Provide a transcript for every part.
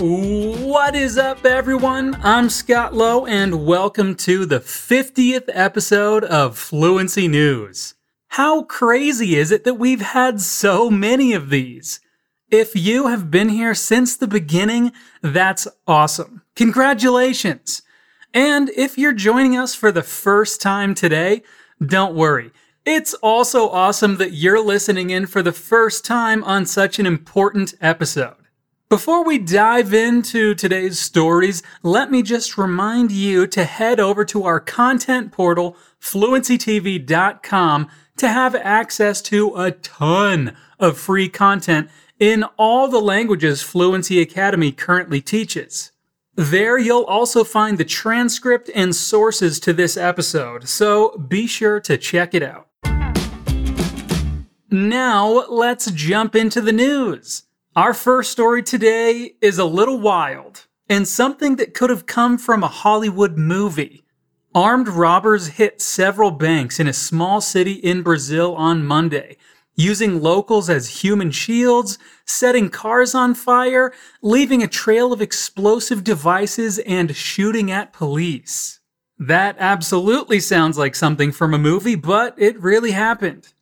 What is up, everyone? I'm Scott Lowe, and welcome to the 50th episode of Fluency News. How crazy is it that we've had so many of these? If you have been here since the beginning, that's awesome. Congratulations! And if you're joining us for the first time today, don't worry. It's also awesome that you're listening in for the first time on such an important episode. Before we dive into today's stories, let me just remind you to head over to our content portal, fluencytv.com, to have access to a ton of free content in all the languages Fluency Academy currently teaches. There, you'll also find the transcript and sources to this episode, so be sure to check it out. Now, let's jump into the news. Our first story today is a little wild and something that could have come from a Hollywood movie. Armed robbers hit several banks in a small city in Brazil on Monday, using locals as human shields, setting cars on fire, leaving a trail of explosive devices, and shooting at police. That absolutely sounds like something from a movie, but it really happened.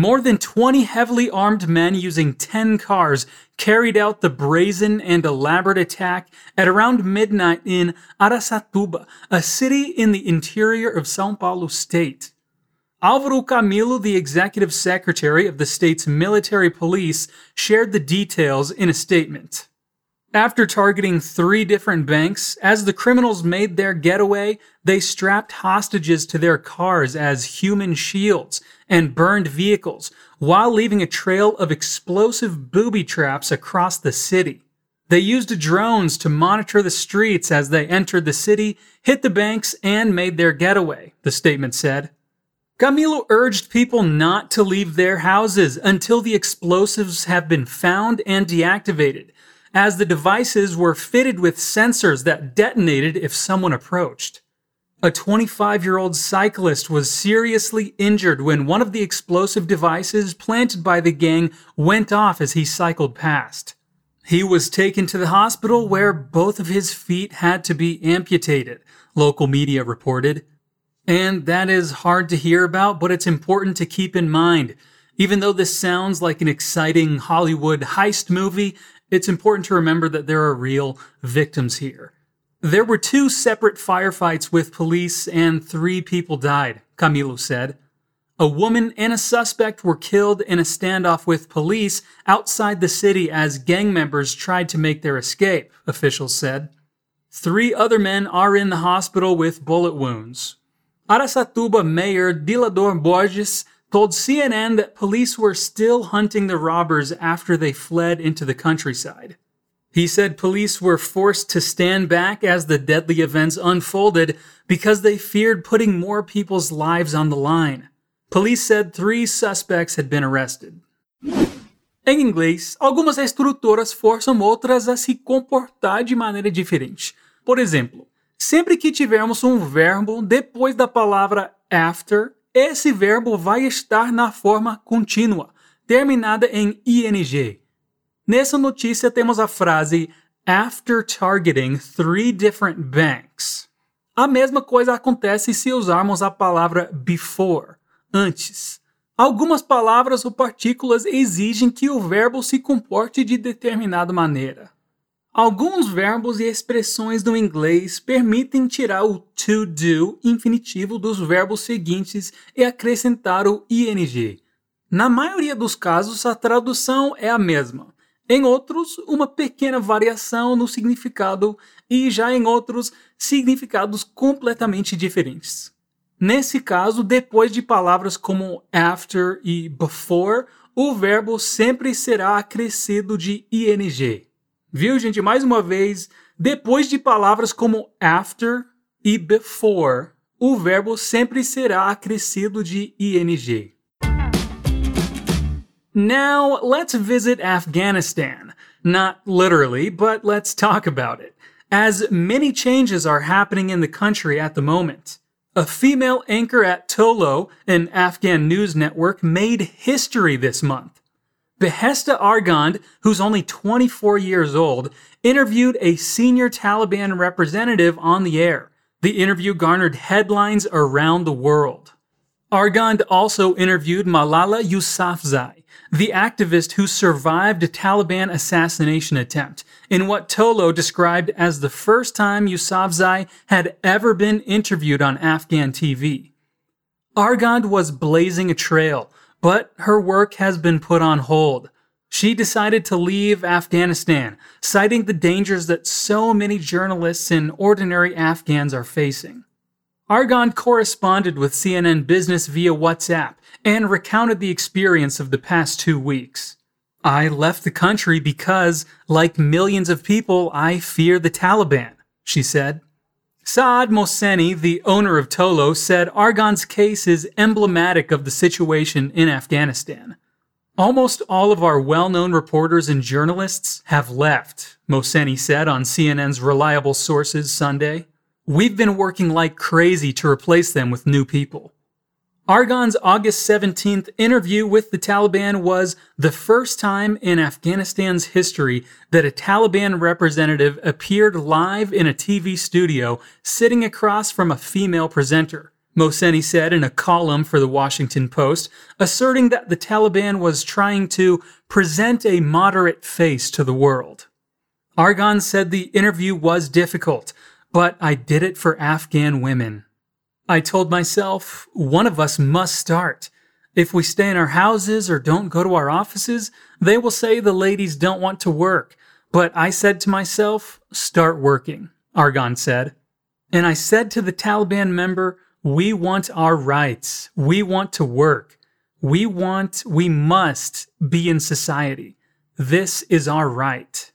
More than 20 heavily armed men using 10 cars carried out the brazen and elaborate attack at around midnight in Araçatuba, a city in the interior of São Paulo state. Alvaro Camilo, the executive secretary of the state's military police, shared the details in a statement. After targeting three different banks, as the criminals made their getaway, they strapped hostages to their cars as human shields and burned vehicles, while leaving a trail of explosive booby traps across the city. They used drones to monitor the streets as they entered the city, hit the banks, and made their getaway, the statement said. Camilo urged people not to leave their houses until the explosives have been found and deactivated as the devices were fitted with sensors that detonated if someone approached. A 25 year old cyclist was seriously injured when one of the explosive devices planted by the gang went off as he cycled past. He was taken to the hospital where both of his feet had to be amputated, local media reported. And that is hard to hear about, but it's important to keep in mind. Even though this sounds like an exciting Hollywood heist movie, it's important to remember that there are real victims here. There were two separate firefights with police and three people died, Camilo said. A woman and a suspect were killed in a standoff with police outside the city as gang members tried to make their escape, officials said. Three other men are in the hospital with bullet wounds. Araçatuba Mayor Dilador Borges told CNN that police were still hunting the robbers after they fled into the countryside. He said police were forced to stand back as the deadly events unfolded because they feared putting more people's lives on the line. Police said three suspects had been arrested. Em inglês, algumas estruturas forçam outras a se comportar de maneira diferente. Por exemplo, sempre que tivermos um verbo depois da palavra after, esse verbo vai estar na forma contínua, terminada em ing. Nessa notícia temos a frase after targeting three different banks. A mesma coisa acontece se usarmos a palavra before, antes. Algumas palavras ou partículas exigem que o verbo se comporte de determinada maneira. Alguns verbos e expressões do inglês permitem tirar o to do infinitivo dos verbos seguintes e acrescentar o ing. Na maioria dos casos, a tradução é a mesma. Em outros, uma pequena variação no significado e já em outros, significados completamente diferentes. Nesse caso, depois de palavras como after e before, o verbo sempre será acrescido de ing. Viu, gente? Mais uma vez, depois de palavras como after e before, o verbo sempre será acrescido de ing. Now, let's visit Afghanistan. Not literally, but let's talk about it, as many changes are happening in the country at the moment. A female anchor at Tolo, an Afghan news network, made history this month. Behesta Argand, who's only 24 years old, interviewed a senior Taliban representative on the air. The interview garnered headlines around the world. Argand also interviewed Malala Yousafzai, the activist who survived a Taliban assassination attempt, in what Tolo described as the first time Yousafzai had ever been interviewed on Afghan TV. Argand was blazing a trail, but her work has been put on hold. She decided to leave Afghanistan, citing the dangers that so many journalists and ordinary Afghans are facing. Argand corresponded with CNN Business via WhatsApp and recounted the experience of the past two weeks. I left the country because, like millions of people, I fear the Taliban, she said. Saad Mohseni, the owner of Tolo, said Argand's case is emblematic of the situation in Afghanistan. Almost all of our well known reporters and journalists have left, Mohseni said on CNN's Reliable Sources Sunday. We've been working like crazy to replace them with new people. Argand's August 17th interview with the Taliban was the first time in Afghanistan's history that a Taliban representative appeared live in a TV studio sitting across from a female presenter. Mohseni said in a column for the Washington Post, asserting that the Taliban was trying to present a moderate face to the world. Argand said the interview was difficult, but I did it for Afghan women. I told myself, one of us must start. If we stay in our houses or don't go to our offices, they will say the ladies don't want to work. But I said to myself, start working, Argand said. And I said to the Taliban member, we want our rights. We want to work. We want, we must be in society. This is our right.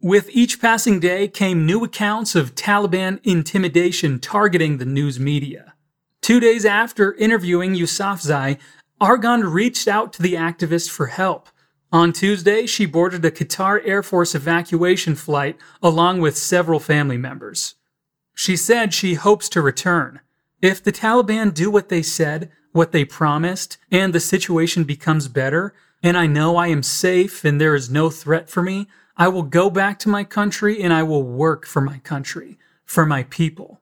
With each passing day came new accounts of Taliban intimidation targeting the news media. Two days after interviewing Yousafzai, Argand reached out to the activist for help. On Tuesday, she boarded a Qatar Air Force evacuation flight along with several family members. She said she hopes to return. If the Taliban do what they said, what they promised, and the situation becomes better, and I know I am safe and there is no threat for me, I will go back to my country and I will work for my country, for my people.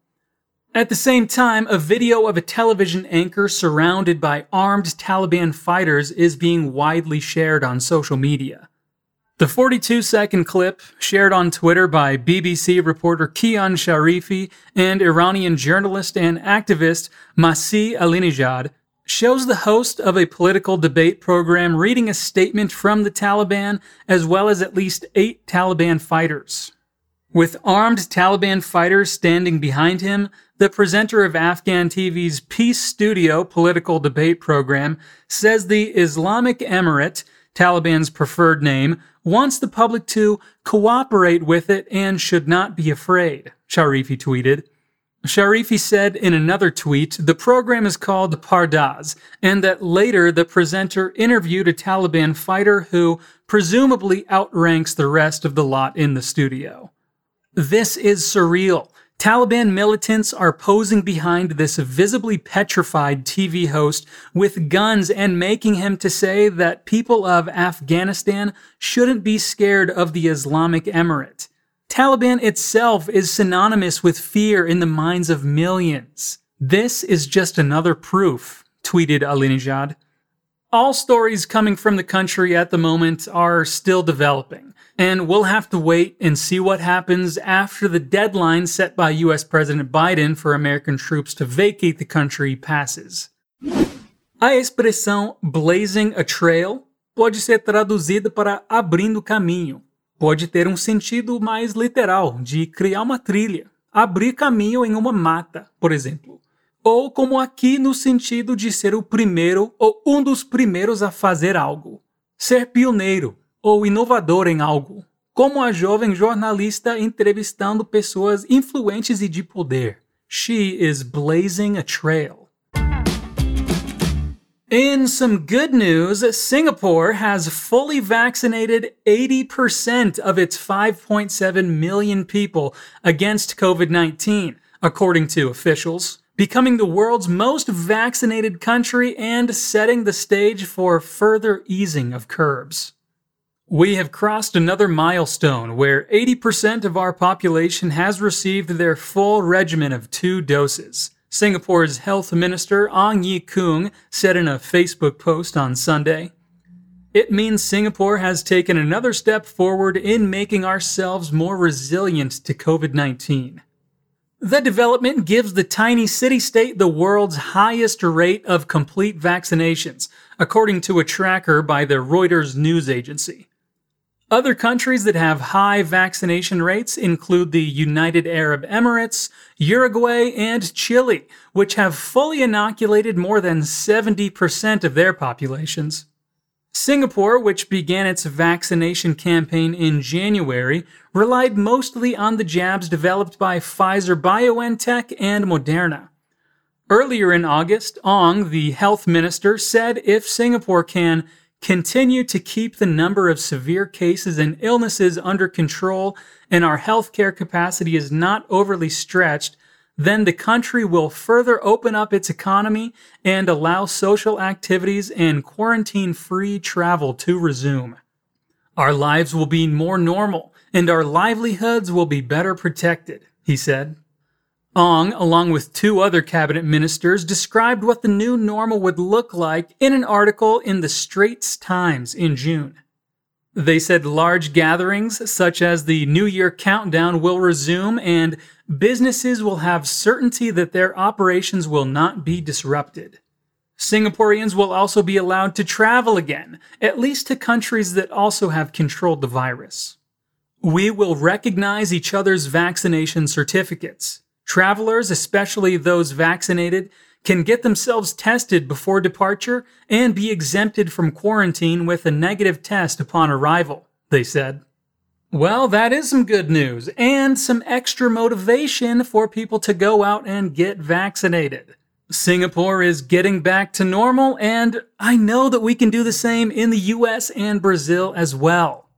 At the same time, a video of a television anchor surrounded by armed Taliban fighters is being widely shared on social media. The 42 second clip, shared on Twitter by BBC reporter Kian Sharifi and Iranian journalist and activist Masih Alinejad, shows the host of a political debate program reading a statement from the Taliban, as well as at least eight Taliban fighters. With armed Taliban fighters standing behind him, the presenter of Afghan TV's Peace Studio political debate program says the Islamic Emirate, Taliban's preferred name, wants the public to cooperate with it and should not be afraid, Sharifi tweeted. Sharifi said in another tweet the program is called Pardaz, and that later the presenter interviewed a Taliban fighter who presumably outranks the rest of the lot in the studio. This is surreal. Taliban militants are posing behind this visibly petrified TV host with guns and making him to say that people of Afghanistan shouldn't be scared of the Islamic Emirate. Taliban itself is synonymous with fear in the minds of millions. This is just another proof, tweeted Alinejad. All stories coming from the country at the moment are still developing, and we'll have to wait and see what happens after the deadline set by US President Biden for American troops to vacate the country passes. A expressão blazing a trail pode ser traduzida para abrindo caminho, pode ter um sentido mais literal, de criar uma trilha, abrir caminho em uma mata, por exemplo. Ou como aqui no sentido de ser o primeiro ou um dos primeiros a fazer algo. Ser pioneiro ou inovador em algo. Como a jovem jornalista entrevistando pessoas influentes e de poder. She is blazing a trail. In some good news, Singapore has fully vaccinated 80% of its 5.7 million people against COVID 19, according to officials. becoming the world's most vaccinated country and setting the stage for further easing of curbs. We have crossed another milestone where 80% of our population has received their full regimen of two doses. Singapore's health minister Ong Ye Kung said in a Facebook post on Sunday. It means Singapore has taken another step forward in making ourselves more resilient to COVID 19. The development gives the tiny city state the world's highest rate of complete vaccinations, according to a tracker by the Reuters news agency. Other countries that have high vaccination rates include the United Arab Emirates, Uruguay, and Chile, which have fully inoculated more than 70% of their populations. Singapore, which began its vaccination campaign in January, relied mostly on the jabs developed by Pfizer BioNTech and Moderna. Earlier in August, Ong, the health minister, said if Singapore can continue to keep the number of severe cases and illnesses under control and our healthcare capacity is not overly stretched, then the country will further open up its economy and allow social activities and quarantine free travel to resume. Our lives will be more normal and our livelihoods will be better protected, he said. Ong, along with two other cabinet ministers, described what the new normal would look like in an article in the Straits Times in June. They said large gatherings, such as the New Year countdown, will resume and businesses will have certainty that their operations will not be disrupted. Singaporeans will also be allowed to travel again, at least to countries that also have controlled the virus. We will recognize each other's vaccination certificates. Travelers, especially those vaccinated, can get themselves tested before departure and be exempted from quarantine with a negative test upon arrival, they said. Well, that is some good news and some extra motivation for people to go out and get vaccinated. Singapore is getting back to normal, and I know that we can do the same in the US and Brazil as well.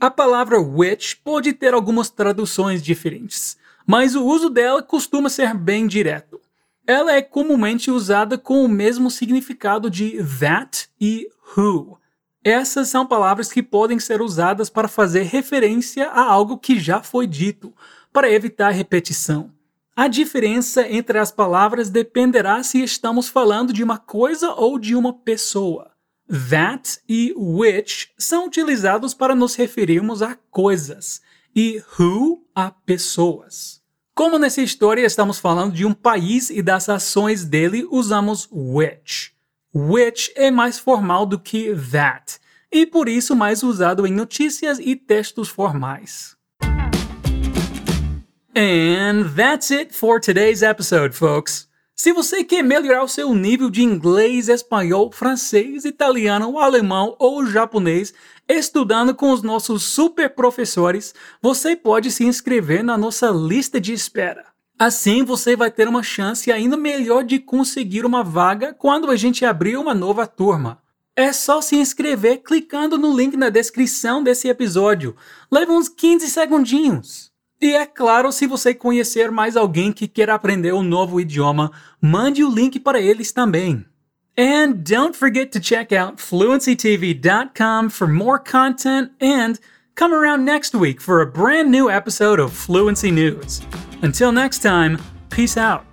A palavra which pode ter algumas traduções diferentes mas o uso dela costuma ser bem direto. Ela é comumente usada com o mesmo significado de that e who. Essas são palavras que podem ser usadas para fazer referência a algo que já foi dito, para evitar repetição. A diferença entre as palavras dependerá se estamos falando de uma coisa ou de uma pessoa. That e which são utilizados para nos referirmos a coisas, e who a pessoas. Como nessa história estamos falando de um país e das ações dele, usamos which. Which é mais formal do que that, e por isso mais usado em notícias e textos formais. And that's it for today's episode, folks. Se você quer melhorar o seu nível de inglês, espanhol, francês, italiano, alemão ou japonês, estudando com os nossos super professores, você pode se inscrever na nossa lista de espera. Assim você vai ter uma chance ainda melhor de conseguir uma vaga quando a gente abrir uma nova turma. É só se inscrever clicando no link na descrição desse episódio. Leva uns 15 segundinhos. E é claro, se você conhecer mais alguém que queira aprender um novo idioma, mande o link para eles também. And don't forget to check out fluencytv.com for more content and come around next week for a brand new episode of Fluency News. Until next time, peace out.